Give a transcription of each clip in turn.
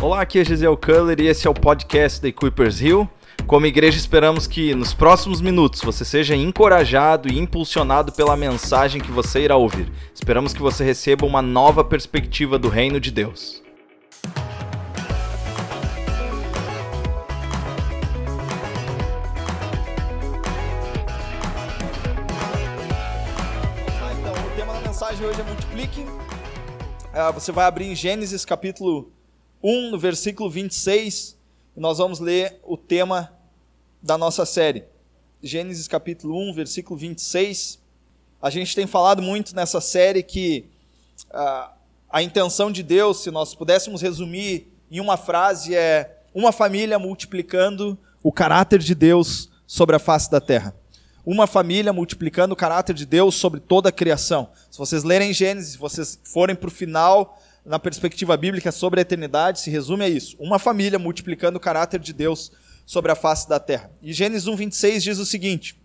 Olá, aqui é Gisele Culler e esse é o podcast da Equippers Hill. Como igreja, esperamos que nos próximos minutos você seja encorajado e impulsionado pela mensagem que você irá ouvir. Esperamos que você receba uma nova perspectiva do reino de Deus. Então, o tema da mensagem hoje é multiplique. Ah, Você vai abrir em Gênesis capítulo 1, no versículo 26, e nós vamos ler o tema da nossa série. Gênesis capítulo 1, versículo 26. A gente tem falado muito nessa série que ah, a intenção de Deus, se nós pudéssemos resumir em uma frase, é uma família multiplicando o caráter de Deus sobre a face da terra. Uma família multiplicando o caráter de Deus sobre toda a criação. Se vocês lerem Gênesis, se vocês forem para o final, na perspectiva bíblica sobre a eternidade, se resume a isso. Uma família multiplicando o caráter de Deus sobre a face da terra. E Gênesis 1, 26 diz o seguinte,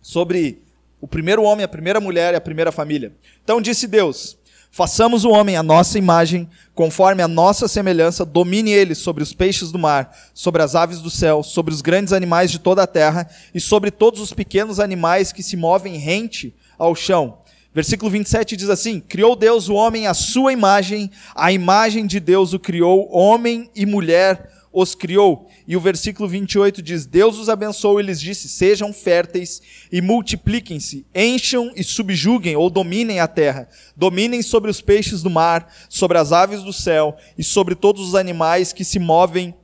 sobre o primeiro homem, a primeira mulher e a primeira família. Então disse Deus: Façamos o homem à nossa imagem, conforme a nossa semelhança, domine ele sobre os peixes do mar, sobre as aves do céu, sobre os grandes animais de toda a terra e sobre todos os pequenos animais que se movem rente ao chão. Versículo 27 diz assim: Criou Deus o homem à sua imagem, a imagem de Deus o criou, homem e mulher os criou. E o versículo 28 diz: Deus os abençoou e lhes disse: Sejam férteis e multipliquem-se, encham e subjuguem ou dominem a terra. Dominem sobre os peixes do mar, sobre as aves do céu e sobre todos os animais que se movem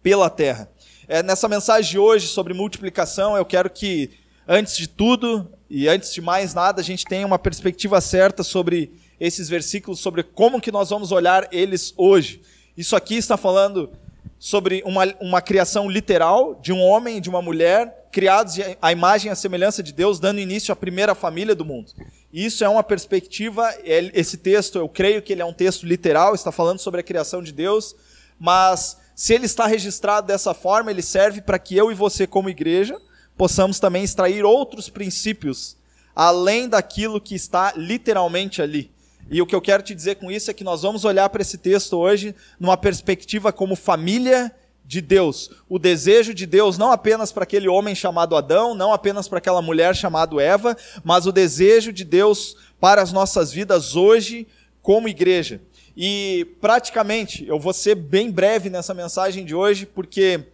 pela terra. É, nessa mensagem de hoje sobre multiplicação, eu quero que, antes de tudo e antes de mais nada, a gente tenha uma perspectiva certa sobre esses versículos, sobre como que nós vamos olhar eles hoje. Isso aqui está falando sobre uma, uma criação literal de um homem e de uma mulher, criados à imagem e à semelhança de Deus, dando início à primeira família do mundo. Isso é uma perspectiva, esse texto, eu creio que ele é um texto literal, está falando sobre a criação de Deus, mas se ele está registrado dessa forma, ele serve para que eu e você, como igreja, possamos também extrair outros princípios, além daquilo que está literalmente ali. E o que eu quero te dizer com isso é que nós vamos olhar para esse texto hoje numa perspectiva como família de Deus. O desejo de Deus não apenas para aquele homem chamado Adão, não apenas para aquela mulher chamada Eva, mas o desejo de Deus para as nossas vidas hoje como igreja. E praticamente, eu vou ser bem breve nessa mensagem de hoje, porque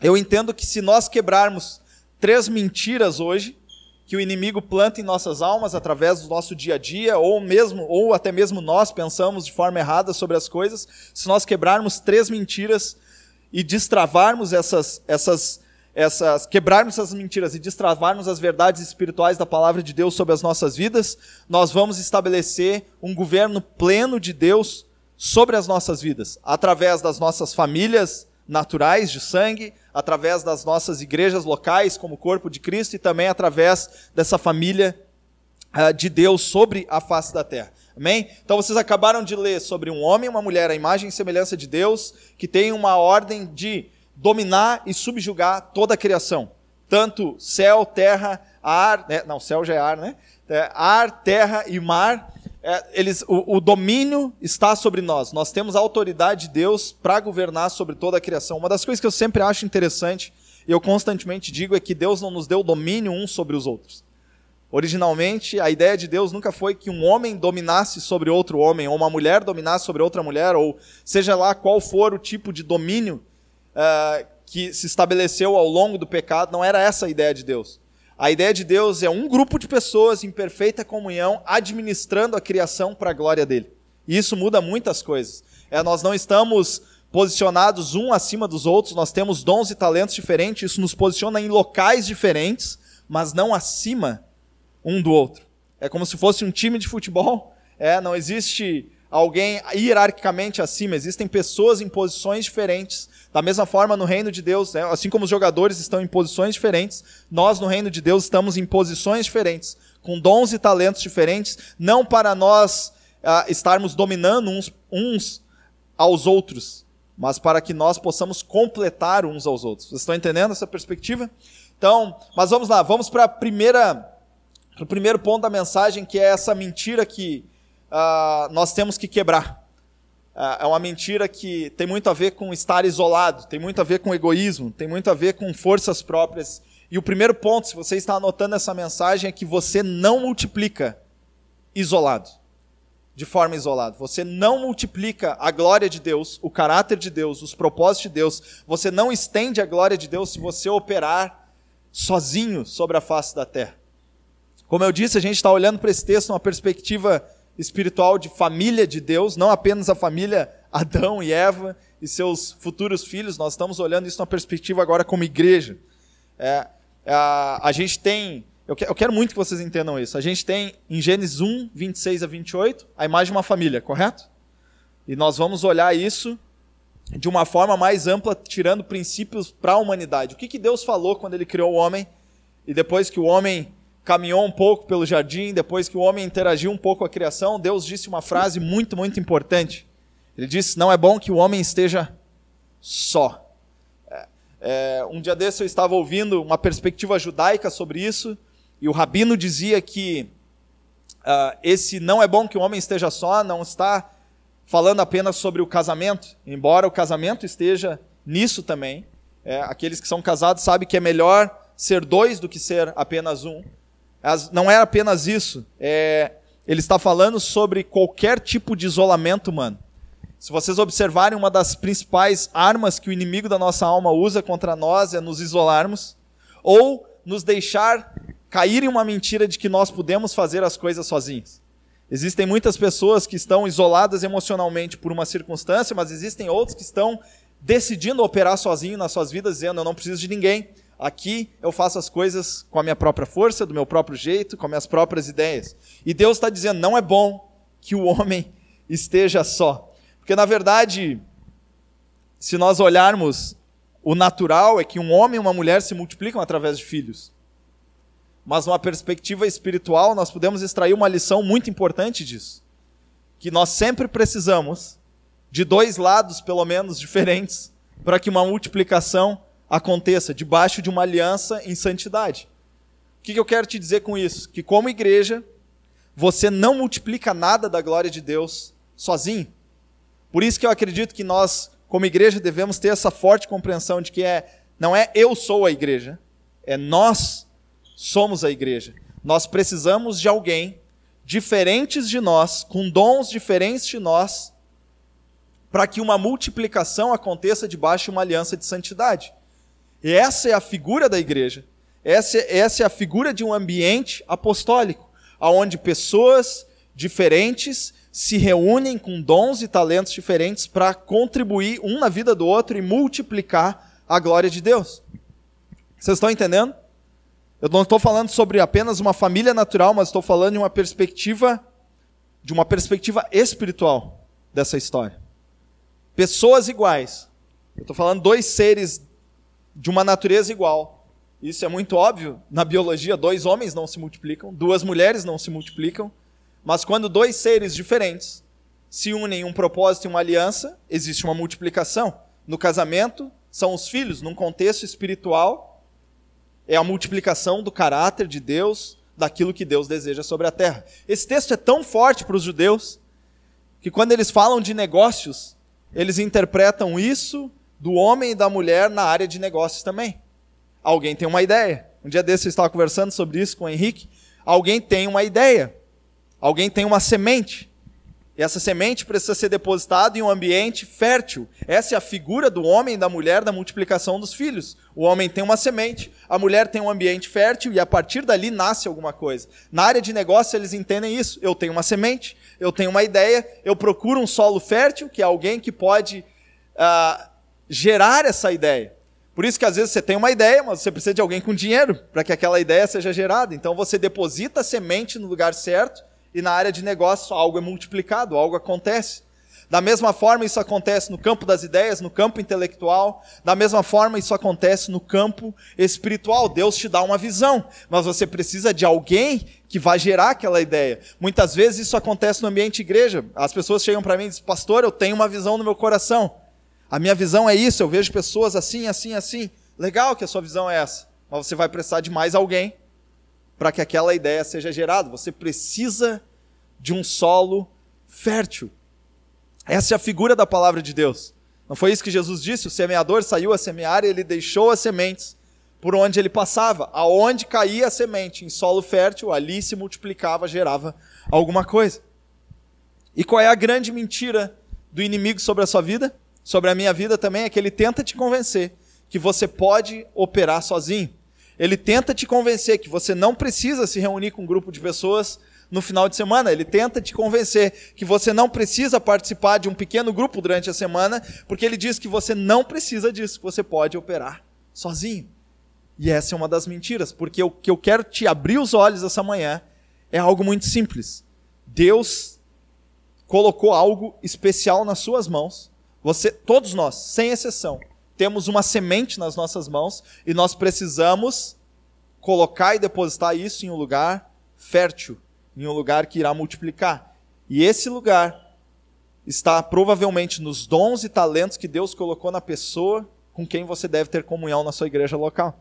eu entendo que se nós quebrarmos três mentiras hoje, que o inimigo planta em nossas almas através do nosso dia a dia, ou mesmo, ou até mesmo nós pensamos de forma errada sobre as coisas, se nós quebrarmos três mentiras e destravarmos essas, essas, essas, quebrarmos essas mentiras e destravarmos as verdades espirituais da palavra de Deus sobre as nossas vidas, nós vamos estabelecer um governo pleno de Deus sobre as nossas vidas, através das nossas famílias naturais de sangue, através das nossas igrejas locais, como corpo de Cristo, e também através dessa família uh, de Deus sobre a face da terra. Amém? Então vocês acabaram de ler sobre um homem e uma mulher, a imagem e semelhança de Deus, que tem uma ordem de dominar e subjugar toda a criação. Tanto céu, terra, ar, né? não, céu já é ar, né? É, ar, terra e mar, é, eles, o, o, domínio está sobre nós. Nós temos a autoridade de Deus para governar sobre toda a criação. Uma das coisas que eu sempre acho interessante, e eu constantemente digo, é que Deus não nos deu domínio uns sobre os outros. Originalmente, a ideia de Deus nunca foi que um homem dominasse sobre outro homem, ou uma mulher dominasse sobre outra mulher, ou seja lá qual for o tipo de domínio uh, que se estabeleceu ao longo do pecado, não era essa a ideia de Deus. A ideia de Deus é um grupo de pessoas em perfeita comunhão administrando a criação para a glória dele. E isso muda muitas coisas. É, nós não estamos posicionados um acima dos outros, nós temos dons e talentos diferentes, isso nos posiciona em locais diferentes, mas não acima um do outro. É como se fosse um time de futebol, é, não existe alguém hierarquicamente acima, existem pessoas em posições diferentes. Da mesma forma, no reino de Deus, né, assim como os jogadores estão em posições diferentes, nós no reino de Deus estamos em posições diferentes, com dons e talentos diferentes, não para nós ah, estarmos dominando uns, uns aos outros, mas para que nós possamos completar uns aos outros. Vocês estão entendendo essa perspectiva? Então, mas vamos lá, vamos para a primeira, o primeiro ponto da mensagem, que é essa mentira que uh, nós temos que quebrar. É uma mentira que tem muito a ver com estar isolado, tem muito a ver com egoísmo, tem muito a ver com forças próprias. E o primeiro ponto, se você está anotando essa mensagem, é que você não multiplica isolado, de forma isolada. Você não multiplica a glória de Deus, o caráter de Deus, os propósitos de Deus. Você não estende a glória de Deus se você operar sozinho sobre a face da terra. Como eu disse, a gente está olhando para esse texto numa perspectiva espiritual de família de Deus, não apenas a família Adão e Eva e seus futuros filhos, nós estamos olhando isso numa perspectiva agora como igreja. É, é, a gente tem, eu, que, eu quero muito que vocês entendam isso, a gente tem em Gênesis 1, 26 a 28, a imagem de uma família, correto? E nós vamos olhar isso de uma forma mais ampla, tirando princípios para a humanidade. O que, que Deus falou quando ele criou o homem e depois que o homem caminhou um pouco pelo jardim, depois que o homem interagiu um pouco com a criação, Deus disse uma frase muito, muito importante. Ele disse: Não é bom que o homem esteja só. É, é, um dia desse eu estava ouvindo uma perspectiva judaica sobre isso, e o rabino dizia que uh, esse não é bom que o homem esteja só, não está falando apenas sobre o casamento, embora o casamento esteja nisso também. É, aqueles que são casados sabem que é melhor ser dois do que ser apenas um. Não é apenas isso. É, ele está falando sobre qualquer tipo de isolamento humano. Se vocês observarem, uma das principais armas que o inimigo da nossa alma usa contra nós é nos isolarmos ou nos deixar cair em uma mentira de que nós podemos fazer as coisas sozinhos. Existem muitas pessoas que estão isoladas emocionalmente por uma circunstância, mas existem outros que estão decidindo operar sozinho nas suas vidas, dizendo: Eu não preciso de ninguém, Aqui eu faço as coisas com a minha própria força, do meu próprio jeito, com as minhas próprias ideias. E Deus está dizendo: não é bom que o homem esteja só. Porque, na verdade, se nós olharmos, o natural é que um homem e uma mulher se multiplicam através de filhos. Mas, numa perspectiva espiritual, nós podemos extrair uma lição muito importante disso. Que nós sempre precisamos de dois lados, pelo menos, diferentes, para que uma multiplicação aconteça debaixo de uma aliança em santidade. O que eu quero te dizer com isso? Que, como igreja, você não multiplica nada da glória de Deus sozinho. Por isso que eu acredito que nós, como igreja, devemos ter essa forte compreensão de que é, não é eu sou a igreja, é nós somos a igreja. Nós precisamos de alguém diferentes de nós, com dons diferentes de nós, para que uma multiplicação aconteça debaixo de uma aliança de santidade. E essa é a figura da igreja. Essa, essa é a figura de um ambiente apostólico, onde pessoas diferentes se reúnem com dons e talentos diferentes para contribuir um na vida do outro e multiplicar a glória de Deus. Vocês estão entendendo? Eu não estou falando sobre apenas uma família natural, mas estou falando de uma perspectiva de uma perspectiva espiritual dessa história. Pessoas iguais. Eu estou falando dois seres de uma natureza igual. Isso é muito óbvio. Na biologia, dois homens não se multiplicam, duas mulheres não se multiplicam. Mas quando dois seres diferentes se unem em um propósito e uma aliança, existe uma multiplicação. No casamento, são os filhos, num contexto espiritual, é a multiplicação do caráter de Deus, daquilo que Deus deseja sobre a terra. Esse texto é tão forte para os judeus que quando eles falam de negócios, eles interpretam isso do homem e da mulher na área de negócios também. Alguém tem uma ideia. Um dia desse eu estava conversando sobre isso com o Henrique. Alguém tem uma ideia. Alguém tem uma semente. E essa semente precisa ser depositada em um ambiente fértil. Essa é a figura do homem e da mulher da multiplicação dos filhos. O homem tem uma semente, a mulher tem um ambiente fértil e a partir dali nasce alguma coisa. Na área de negócio eles entendem isso. Eu tenho uma semente, eu tenho uma ideia, eu procuro um solo fértil, que é alguém que pode uh, gerar essa ideia. Por isso que às vezes você tem uma ideia, mas você precisa de alguém com dinheiro para que aquela ideia seja gerada. Então você deposita a semente no lugar certo e na área de negócio algo é multiplicado, algo acontece. Da mesma forma, isso acontece no campo das ideias, no campo intelectual. Da mesma forma, isso acontece no campo espiritual. Deus te dá uma visão, mas você precisa de alguém que vai gerar aquela ideia. Muitas vezes isso acontece no ambiente igreja. As pessoas chegam para mim e dizem: Pastor, eu tenho uma visão no meu coração. A minha visão é isso, eu vejo pessoas assim, assim, assim. Legal que a sua visão é essa, mas você vai precisar de mais alguém para que aquela ideia seja gerada. Você precisa de um solo fértil. Essa é a figura da palavra de Deus. Não foi isso que Jesus disse? O semeador saiu a semear e ele deixou as sementes por onde ele passava. Aonde caía a semente, em solo fértil, ali se multiplicava, gerava alguma coisa. E qual é a grande mentira do inimigo sobre a sua vida? Sobre a minha vida também? É que ele tenta te convencer que você pode operar sozinho. Ele tenta te convencer que você não precisa se reunir com um grupo de pessoas no final de semana. Ele tenta te convencer que você não precisa participar de um pequeno grupo durante a semana, porque ele diz que você não precisa disso, que você pode operar sozinho. E essa é uma das mentiras, porque o que eu quero te abrir os olhos essa manhã é algo muito simples. Deus colocou algo especial nas suas mãos. Você, todos nós, sem exceção, temos uma semente nas nossas mãos e nós precisamos colocar e depositar isso em um lugar fértil, em um lugar que irá multiplicar. E esse lugar está provavelmente nos dons e talentos que Deus colocou na pessoa com quem você deve ter comunhão na sua igreja local.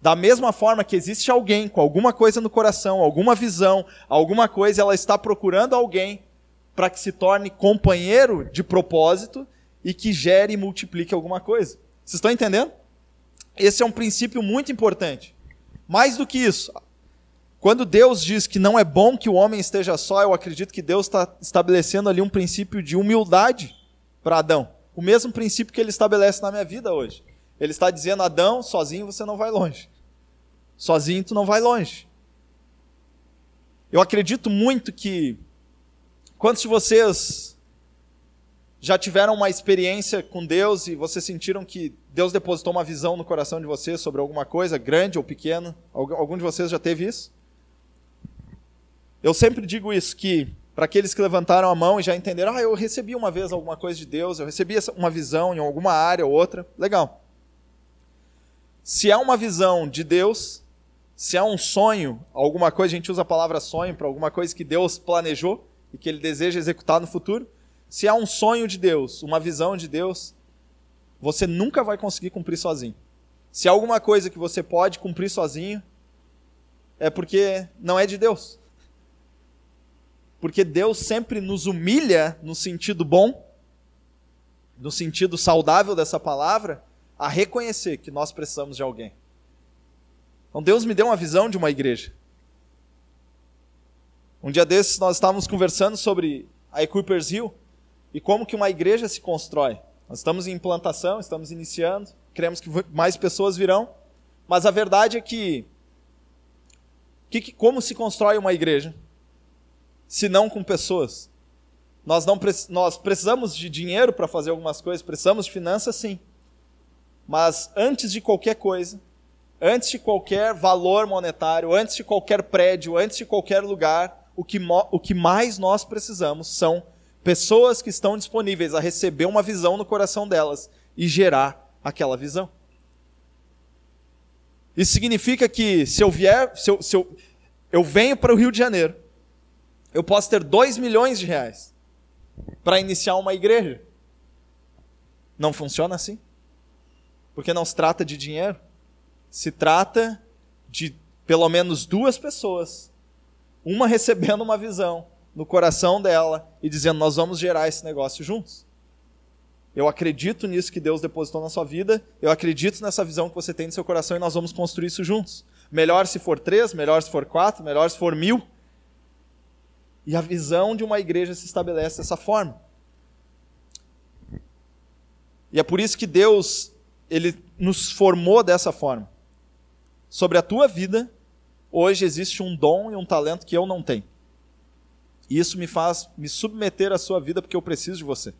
Da mesma forma que existe alguém com alguma coisa no coração, alguma visão, alguma coisa, ela está procurando alguém para que se torne companheiro de propósito e que gere e multiplique alguma coisa. Vocês estão entendendo? Esse é um princípio muito importante. Mais do que isso, quando Deus diz que não é bom que o homem esteja só, eu acredito que Deus está estabelecendo ali um princípio de humildade para Adão. O mesmo princípio que ele estabelece na minha vida hoje. Ele está dizendo, Adão, sozinho você não vai longe. Sozinho tu não vai longe. Eu acredito muito que quantos de vocês já tiveram uma experiência com Deus e vocês sentiram que Deus depositou uma visão no coração de vocês sobre alguma coisa, grande ou pequena? Algum de vocês já teve isso? Eu sempre digo isso, que para aqueles que levantaram a mão e já entenderam, ah, eu recebi uma vez alguma coisa de Deus, eu recebi uma visão em alguma área ou outra, legal. Se é uma visão de Deus, se é um sonho, alguma coisa, a gente usa a palavra sonho para alguma coisa que Deus planejou e que Ele deseja executar no futuro, se é um sonho de Deus, uma visão de Deus, você nunca vai conseguir cumprir sozinho. Se é alguma coisa que você pode cumprir sozinho, é porque não é de Deus. Porque Deus sempre nos humilha no sentido bom, no sentido saudável dessa palavra, a reconhecer que nós precisamos de alguém. Então Deus me deu uma visão de uma igreja. Um dia desses nós estávamos conversando sobre a Equipers Hill e como que uma igreja se constrói. Nós estamos em implantação, estamos iniciando, queremos que mais pessoas virão, mas a verdade é que, que como se constrói uma igreja? se não com pessoas. Nós, não, nós precisamos de dinheiro para fazer algumas coisas, precisamos de finanças, sim. Mas antes de qualquer coisa, antes de qualquer valor monetário, antes de qualquer prédio, antes de qualquer lugar, o que, o que mais nós precisamos são pessoas que estão disponíveis a receber uma visão no coração delas e gerar aquela visão. Isso significa que se eu vier, se eu, se eu, eu venho para o Rio de Janeiro, eu posso ter 2 milhões de reais para iniciar uma igreja. Não funciona assim. Porque não se trata de dinheiro. Se trata de pelo menos duas pessoas, uma recebendo uma visão no coração dela e dizendo: Nós vamos gerar esse negócio juntos. Eu acredito nisso que Deus depositou na sua vida, eu acredito nessa visão que você tem no seu coração e nós vamos construir isso juntos. Melhor se for três, melhor se for quatro, melhor se for mil. E a visão de uma igreja se estabelece dessa forma. E é por isso que Deus, ele nos formou dessa forma. Sobre a tua vida, hoje existe um dom e um talento que eu não tenho. E isso me faz me submeter à sua vida porque eu preciso de você.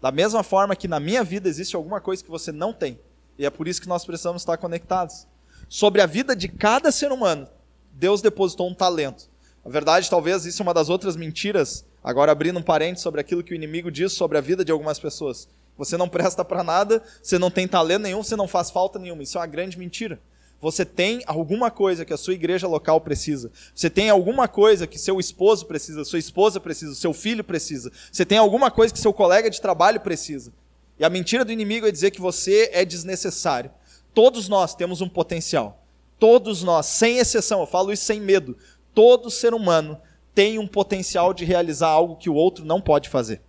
Da mesma forma que na minha vida existe alguma coisa que você não tem. E é por isso que nós precisamos estar conectados. Sobre a vida de cada ser humano, Deus depositou um talento. Na verdade, talvez isso é uma das outras mentiras, agora abrindo um parente sobre aquilo que o inimigo diz sobre a vida de algumas pessoas. Você não presta para nada, você não tem talento nenhum, você não faz falta nenhuma. Isso é uma grande mentira. Você tem alguma coisa que a sua igreja local precisa. Você tem alguma coisa que seu esposo precisa, sua esposa precisa, seu filho precisa. Você tem alguma coisa que seu colega de trabalho precisa. E a mentira do inimigo é dizer que você é desnecessário. Todos nós temos um potencial. Todos nós, sem exceção, eu falo isso sem medo. Todo ser humano tem um potencial de realizar algo que o outro não pode fazer.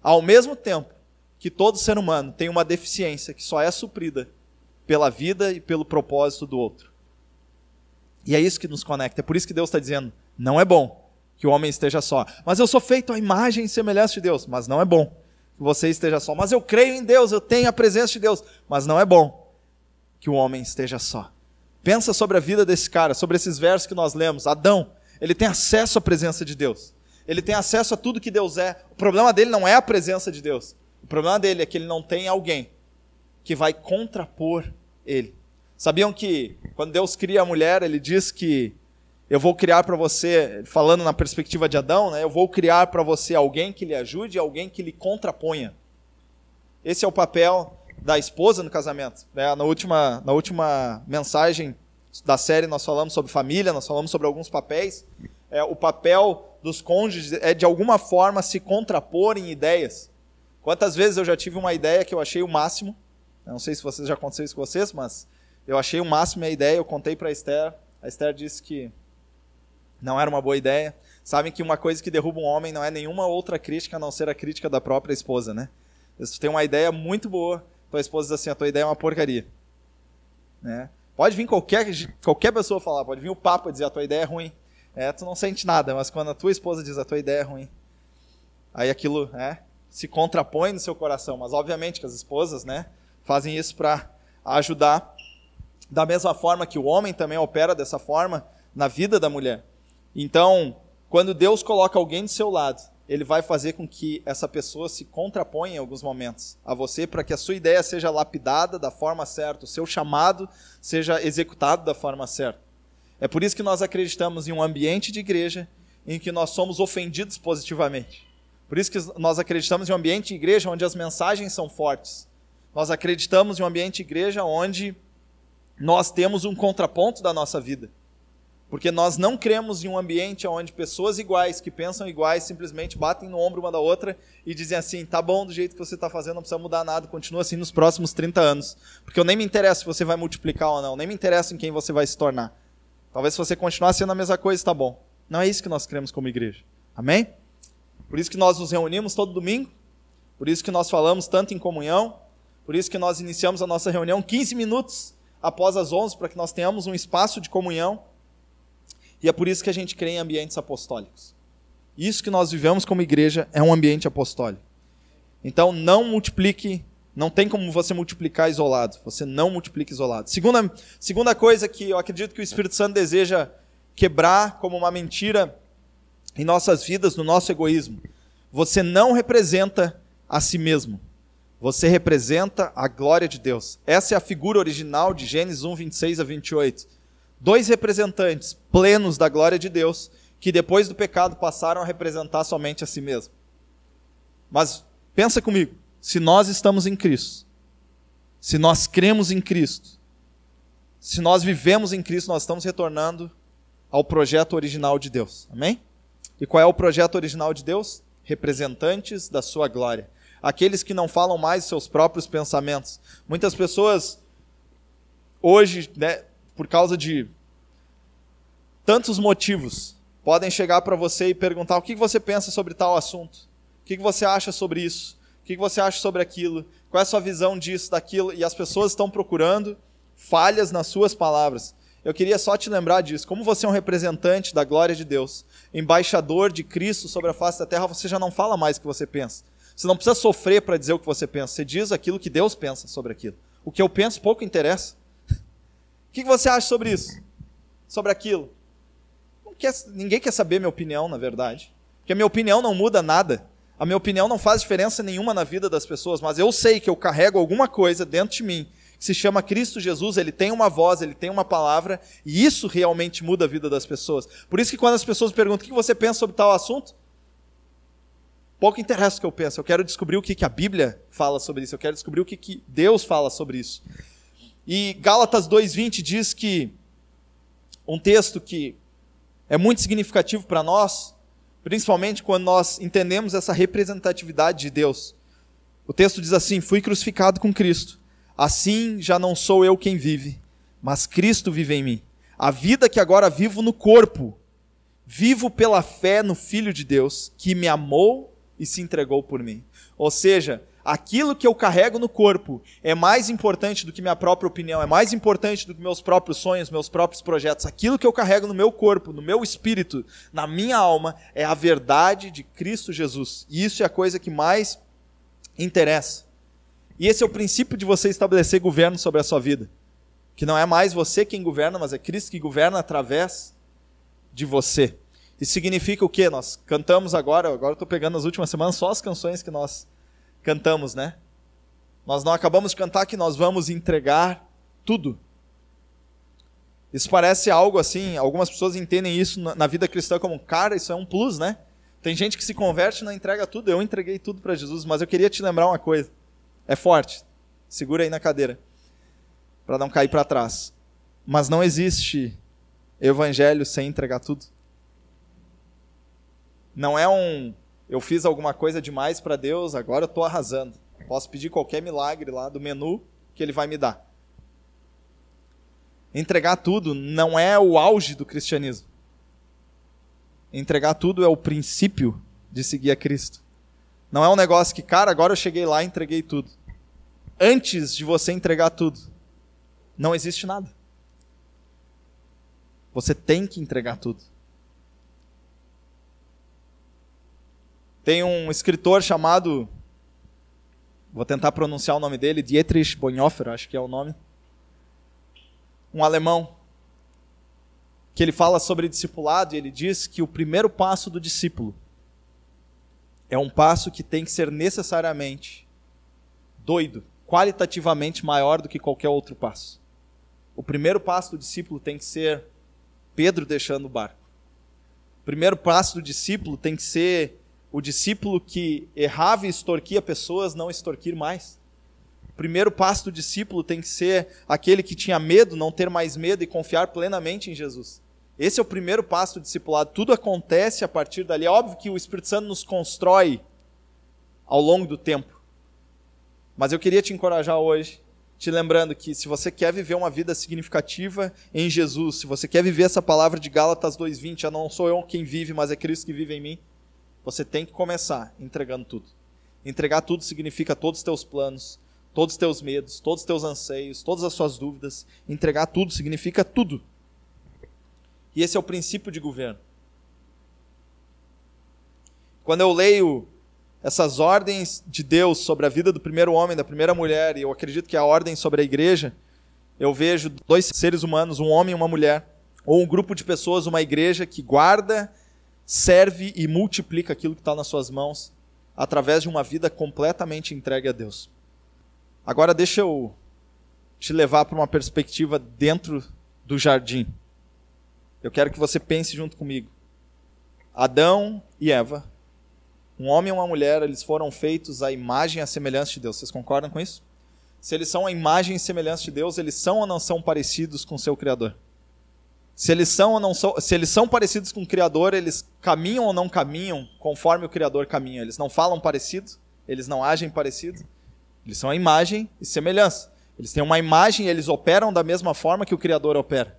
Ao mesmo tempo que todo ser humano tem uma deficiência que só é suprida pela vida e pelo propósito do outro. E é isso que nos conecta. É por isso que Deus está dizendo: não é bom que o homem esteja só. Mas eu sou feito à imagem e semelhança de Deus. Mas não é bom que você esteja só. Mas eu creio em Deus, eu tenho a presença de Deus. Mas não é bom que o homem esteja só. Pensa sobre a vida desse cara, sobre esses versos que nós lemos. Adão, ele tem acesso à presença de Deus. Ele tem acesso a tudo que Deus é. O problema dele não é a presença de Deus. O problema dele é que ele não tem alguém que vai contrapor ele. Sabiam que quando Deus cria a mulher, ele diz que eu vou criar para você, falando na perspectiva de Adão, né, eu vou criar para você alguém que lhe ajude, alguém que lhe contraponha. Esse é o papel da esposa no casamento. Né? Na, última, na última mensagem da série nós falamos sobre família, nós falamos sobre alguns papéis. É, o papel dos cônjuges é de alguma forma se contrapor em ideias. Quantas vezes eu já tive uma ideia que eu achei o máximo, não sei se vocês já aconteceu isso com vocês, mas eu achei o máximo a ideia, eu contei para a Esther, a Esther disse que não era uma boa ideia. Sabem que uma coisa que derruba um homem não é nenhuma outra crítica a não ser a crítica da própria esposa, né? Você tem uma ideia muito boa, tua esposa diz assim: a tua ideia é uma porcaria. Né? Pode vir qualquer, qualquer pessoa falar, pode vir o Papa dizer a tua ideia é ruim. É, tu não sente nada, mas quando a tua esposa diz a tua ideia é ruim, aí aquilo é, se contrapõe no seu coração. Mas obviamente que as esposas né, fazem isso para ajudar. Da mesma forma que o homem também opera dessa forma na vida da mulher. Então, quando Deus coloca alguém do seu lado, ele vai fazer com que essa pessoa se contraponha em alguns momentos a você, para que a sua ideia seja lapidada da forma certa, o seu chamado seja executado da forma certa. É por isso que nós acreditamos em um ambiente de igreja em que nós somos ofendidos positivamente. Por isso que nós acreditamos em um ambiente de igreja onde as mensagens são fortes. Nós acreditamos em um ambiente de igreja onde nós temos um contraponto da nossa vida. Porque nós não cremos em um ambiente onde pessoas iguais, que pensam iguais, simplesmente batem no ombro uma da outra e dizem assim: tá bom do jeito que você está fazendo, não precisa mudar nada, continua assim nos próximos 30 anos. Porque eu nem me interessa se você vai multiplicar ou não, nem me interessa em quem você vai se tornar. Talvez se você continuar sendo a mesma coisa, está bom. Não é isso que nós cremos como igreja. Amém? Por isso que nós nos reunimos todo domingo, por isso que nós falamos tanto em comunhão, por isso que nós iniciamos a nossa reunião 15 minutos após as 11, para que nós tenhamos um espaço de comunhão e é por isso que a gente crê em ambientes apostólicos. Isso que nós vivemos como igreja é um ambiente apostólico. Então não multiplique, não tem como você multiplicar isolado. Você não multiplica isolado. Segunda, segunda coisa que eu acredito que o Espírito Santo deseja quebrar como uma mentira em nossas vidas, no nosso egoísmo. Você não representa a si mesmo. Você representa a glória de Deus. Essa é a figura original de Gênesis 1, 26 a 28 dois representantes plenos da glória de Deus, que depois do pecado passaram a representar somente a si mesmo. Mas pensa comigo, se nós estamos em Cristo, se nós cremos em Cristo, se nós vivemos em Cristo, nós estamos retornando ao projeto original de Deus. Amém? E qual é o projeto original de Deus? Representantes da sua glória. Aqueles que não falam mais seus próprios pensamentos. Muitas pessoas hoje, né, por causa de tantos motivos, podem chegar para você e perguntar o que você pensa sobre tal assunto, o que você acha sobre isso, o que você acha sobre aquilo, qual é a sua visão disso, daquilo, e as pessoas estão procurando falhas nas suas palavras. Eu queria só te lembrar disso. Como você é um representante da glória de Deus, embaixador de Cristo sobre a face da terra, você já não fala mais o que você pensa. Você não precisa sofrer para dizer o que você pensa. Você diz aquilo que Deus pensa sobre aquilo. O que eu penso pouco interessa. O que você acha sobre isso? Sobre aquilo? Quer, ninguém quer saber minha opinião, na verdade. Porque a minha opinião não muda nada. A minha opinião não faz diferença nenhuma na vida das pessoas, mas eu sei que eu carrego alguma coisa dentro de mim que se chama Cristo Jesus, ele tem uma voz, ele tem uma palavra, e isso realmente muda a vida das pessoas. Por isso que quando as pessoas perguntam o que você pensa sobre tal assunto, pouco interessa o que eu penso, eu quero descobrir o que a Bíblia fala sobre isso, eu quero descobrir o que Deus fala sobre isso. E Gálatas 2:20 diz que um texto que é muito significativo para nós, principalmente quando nós entendemos essa representatividade de Deus. O texto diz assim: Fui crucificado com Cristo. Assim já não sou eu quem vive, mas Cristo vive em mim. A vida que agora vivo no corpo, vivo pela fé no Filho de Deus, que me amou e se entregou por mim. Ou seja, aquilo que eu carrego no corpo é mais importante do que minha própria opinião, é mais importante do que meus próprios sonhos, meus próprios projetos. Aquilo que eu carrego no meu corpo, no meu espírito, na minha alma, é a verdade de Cristo Jesus. E isso é a coisa que mais interessa. E esse é o princípio de você estabelecer governo sobre a sua vida. Que não é mais você quem governa, mas é Cristo que governa através de você. Isso significa o quê? Nós cantamos agora, agora estou pegando nas últimas semanas só as canções que nós cantamos, né? Nós não acabamos de cantar que nós vamos entregar tudo. Isso parece algo assim, algumas pessoas entendem isso na vida cristã como, cara, isso é um plus, né? Tem gente que se converte e não entrega tudo. Eu entreguei tudo para Jesus, mas eu queria te lembrar uma coisa. É forte. Segura aí na cadeira. Para não cair para trás. Mas não existe evangelho sem entregar tudo. Não é um eu fiz alguma coisa demais para Deus, agora eu estou arrasando. Posso pedir qualquer milagre lá do menu que ele vai me dar. Entregar tudo não é o auge do cristianismo. Entregar tudo é o princípio de seguir a Cristo. Não é um negócio que, cara, agora eu cheguei lá e entreguei tudo. Antes de você entregar tudo, não existe nada. Você tem que entregar tudo. Tem um escritor chamado, vou tentar pronunciar o nome dele, Dietrich Bonhoeffer, acho que é o nome. Um alemão que ele fala sobre discipulado e ele diz que o primeiro passo do discípulo é um passo que tem que ser necessariamente doido, qualitativamente maior do que qualquer outro passo. O primeiro passo do discípulo tem que ser Pedro deixando o barco. O primeiro passo do discípulo tem que ser o discípulo que errava e extorquia pessoas não extorquir mais. O primeiro passo do discípulo tem que ser aquele que tinha medo, não ter mais medo e confiar plenamente em Jesus. Esse é o primeiro passo do discipulado. Tudo acontece a partir dali. É óbvio que o Espírito Santo nos constrói ao longo do tempo. Mas eu queria te encorajar hoje, te lembrando que se você quer viver uma vida significativa em Jesus, se você quer viver essa palavra de Gálatas 2:20, já não sou eu quem vive, mas é Cristo que vive em mim. Você tem que começar entregando tudo. Entregar tudo significa todos os teus planos, todos os teus medos, todos os teus anseios, todas as suas dúvidas. Entregar tudo significa tudo. E esse é o princípio de governo. Quando eu leio essas ordens de Deus sobre a vida do primeiro homem, da primeira mulher, e eu acredito que é a ordem sobre a igreja, eu vejo dois seres humanos, um homem e uma mulher, ou um grupo de pessoas, uma igreja que guarda serve e multiplica aquilo que está nas suas mãos através de uma vida completamente entregue a Deus. Agora deixa eu te levar para uma perspectiva dentro do jardim. Eu quero que você pense junto comigo. Adão e Eva, um homem e uma mulher, eles foram feitos à imagem e à semelhança de Deus. Vocês concordam com isso? Se eles são a imagem e semelhança de Deus, eles são ou não são parecidos com seu Criador? Se eles são ou não são, se eles são parecidos com o Criador, eles caminham ou não caminham conforme o Criador caminha. Eles não falam parecido, eles não agem parecido. Eles são a imagem e semelhança. Eles têm uma imagem e eles operam da mesma forma que o Criador opera.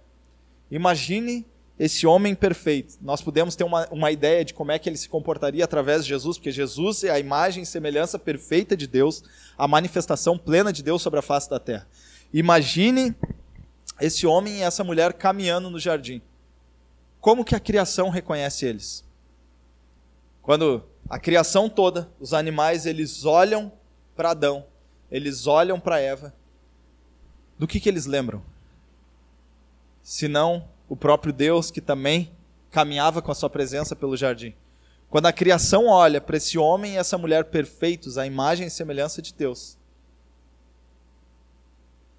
Imagine esse homem perfeito. Nós podemos ter uma, uma ideia de como é que ele se comportaria através de Jesus, porque Jesus é a imagem e semelhança perfeita de Deus, a manifestação plena de Deus sobre a face da terra. Imagine esse homem e essa mulher caminhando no jardim. Como que a criação reconhece eles? Quando a criação toda, os animais, eles olham para Adão, eles olham para Eva, do que, que eles lembram? Senão o próprio Deus que também caminhava com a sua presença pelo jardim. Quando a criação olha para esse homem e essa mulher perfeitos, a imagem e semelhança de Deus,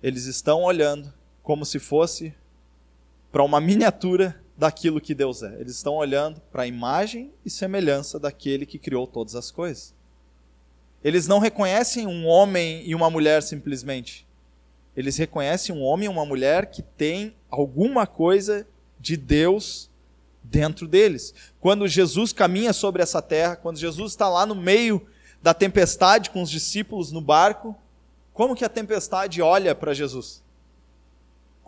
eles estão olhando como se fosse para uma miniatura daquilo que Deus é. Eles estão olhando para a imagem e semelhança daquele que criou todas as coisas. Eles não reconhecem um homem e uma mulher simplesmente. Eles reconhecem um homem e uma mulher que tem alguma coisa de Deus dentro deles. Quando Jesus caminha sobre essa terra, quando Jesus está lá no meio da tempestade com os discípulos no barco, como que a tempestade olha para Jesus?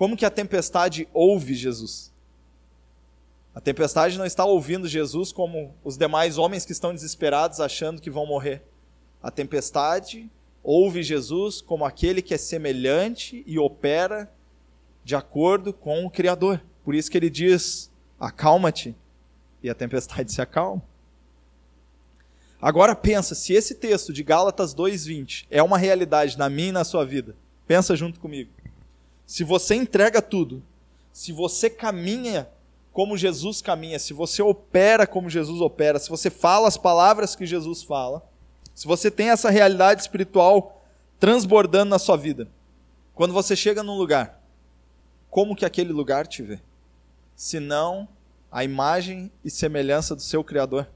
Como que a tempestade ouve Jesus? A tempestade não está ouvindo Jesus como os demais homens que estão desesperados achando que vão morrer. A tempestade ouve Jesus como aquele que é semelhante e opera de acordo com o Criador. Por isso que ele diz: acalma-te, e a tempestade se acalma. Agora pensa, se esse texto de Gálatas 2:20 é uma realidade na minha e na sua vida, pensa junto comigo. Se você entrega tudo, se você caminha como Jesus caminha, se você opera como Jesus opera, se você fala as palavras que Jesus fala, se você tem essa realidade espiritual transbordando na sua vida, quando você chega num lugar, como que aquele lugar te vê? Se não a imagem e semelhança do seu Criador.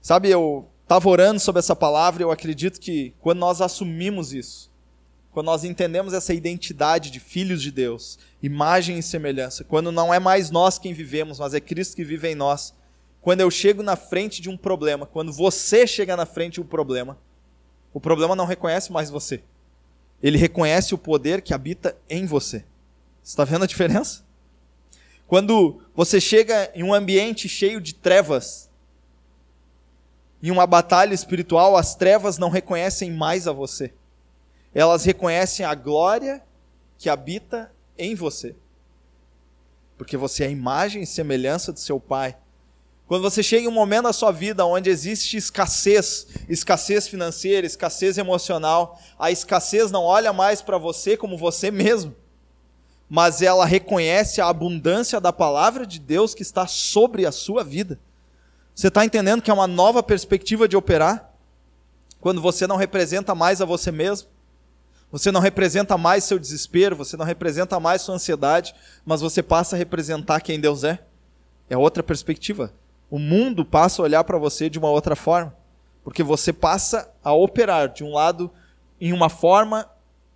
Sabe, eu estava orando sobre essa palavra e eu acredito que quando nós assumimos isso, quando nós entendemos essa identidade de filhos de Deus, imagem e semelhança, quando não é mais nós quem vivemos, mas é Cristo que vive em nós, quando eu chego na frente de um problema, quando você chega na frente de um problema, o problema não reconhece mais você. Ele reconhece o poder que habita em você. Está vendo a diferença? Quando você chega em um ambiente cheio de trevas, em uma batalha espiritual, as trevas não reconhecem mais a você. Elas reconhecem a glória que habita em você. Porque você é a imagem e semelhança do seu Pai. Quando você chega em um momento na sua vida onde existe escassez, escassez financeira, escassez emocional, a escassez não olha mais para você como você mesmo, mas ela reconhece a abundância da palavra de Deus que está sobre a sua vida. Você está entendendo que é uma nova perspectiva de operar? Quando você não representa mais a você mesmo, você não representa mais seu desespero, você não representa mais sua ansiedade, mas você passa a representar quem Deus é. É outra perspectiva. O mundo passa a olhar para você de uma outra forma, porque você passa a operar de um lado em uma forma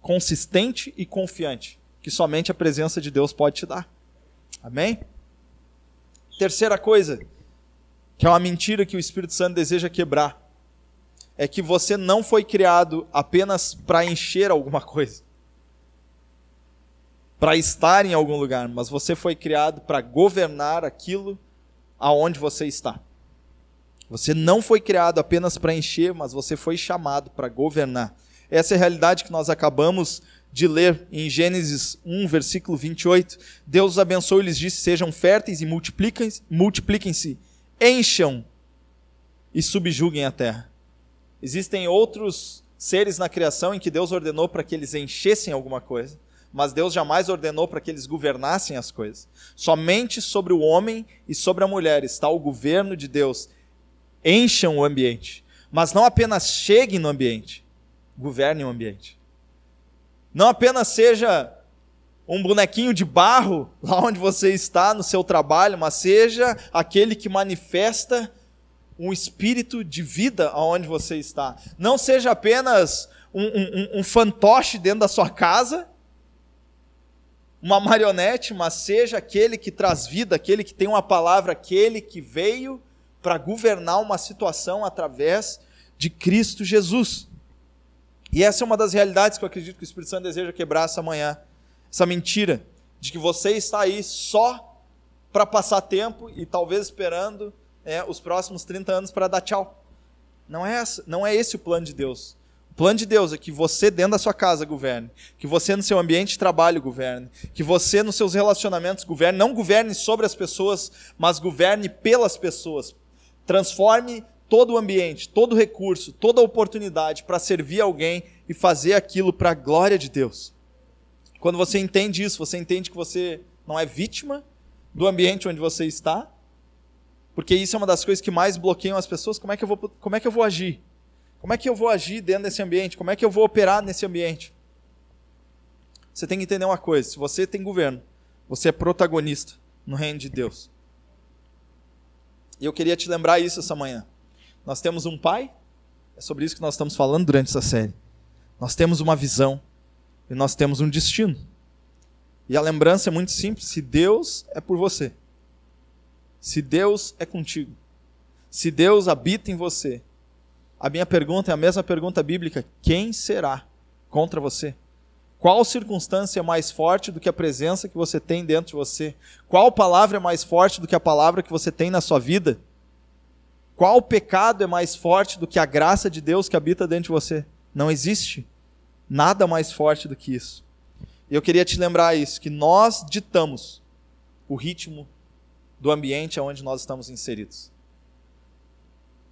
consistente e confiante, que somente a presença de Deus pode te dar. Amém? Terceira coisa, que é uma mentira que o Espírito Santo deseja quebrar, é que você não foi criado apenas para encher alguma coisa, para estar em algum lugar, mas você foi criado para governar aquilo aonde você está. Você não foi criado apenas para encher, mas você foi chamado para governar. Essa é a realidade que nós acabamos de ler em Gênesis 1, versículo 28. Deus os abençoou e lhes disse: Sejam férteis e multipliquem-se, multipliquem encham e subjuguem a terra. Existem outros seres na criação em que Deus ordenou para que eles enchessem alguma coisa, mas Deus jamais ordenou para que eles governassem as coisas. Somente sobre o homem e sobre a mulher está o governo de Deus. Encham o ambiente, mas não apenas cheguem no ambiente, governem o ambiente. Não apenas seja um bonequinho de barro lá onde você está no seu trabalho, mas seja aquele que manifesta um espírito de vida aonde você está. Não seja apenas um, um, um fantoche dentro da sua casa, uma marionete, mas seja aquele que traz vida, aquele que tem uma palavra, aquele que veio para governar uma situação através de Cristo Jesus. E essa é uma das realidades que eu acredito que o Espírito Santo deseja quebrar essa manhã essa mentira de que você está aí só para passar tempo e talvez esperando é, os próximos 30 anos para dar tchau. Não é, essa, não é esse o plano de Deus. O plano de Deus é que você dentro da sua casa governe, que você no seu ambiente de trabalho governe, que você nos seus relacionamentos governe, não governe sobre as pessoas, mas governe pelas pessoas. Transforme todo o ambiente, todo recurso, toda oportunidade para servir alguém e fazer aquilo para a glória de Deus. Quando você entende isso, você entende que você não é vítima do ambiente onde você está, porque isso é uma das coisas que mais bloqueiam as pessoas. Como é que eu vou, como é que eu vou agir? Como é que eu vou agir dentro desse ambiente? Como é que eu vou operar nesse ambiente? Você tem que entender uma coisa: se você tem governo, você é protagonista no reino de Deus. E eu queria te lembrar isso essa manhã. Nós temos um pai, é sobre isso que nós estamos falando durante essa série. Nós temos uma visão, e nós temos um destino. E a lembrança é muito simples: se Deus é por você, se Deus é contigo, se Deus habita em você, a minha pergunta é a mesma pergunta bíblica: quem será contra você? Qual circunstância é mais forte do que a presença que você tem dentro de você? Qual palavra é mais forte do que a palavra que você tem na sua vida? Qual pecado é mais forte do que a graça de Deus que habita dentro de você? Não existe nada mais forte do que isso. E eu queria te lembrar isso, que nós ditamos o ritmo do ambiente onde nós estamos inseridos.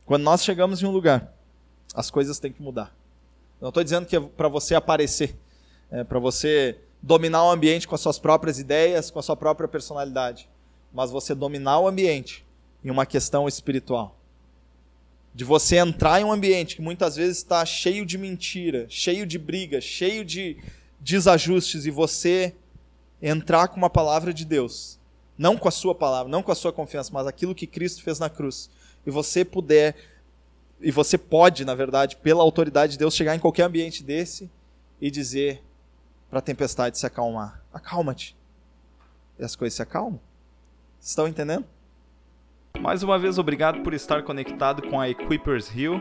Quando nós chegamos em um lugar, as coisas têm que mudar. Não estou dizendo que é para você aparecer, é para você dominar o ambiente com as suas próprias ideias, com a sua própria personalidade, mas você dominar o ambiente em uma questão espiritual. De você entrar em um ambiente que muitas vezes está cheio de mentira, cheio de briga, cheio de desajustes, e você entrar com uma palavra de Deus, não com a sua palavra, não com a sua confiança, mas aquilo que Cristo fez na cruz, e você puder, e você pode, na verdade, pela autoridade de Deus, chegar em qualquer ambiente desse e dizer para a tempestade se acalmar: acalma-te. E as coisas se acalmam. Estão entendendo? Mais uma vez, obrigado por estar conectado com a Equippers Hill.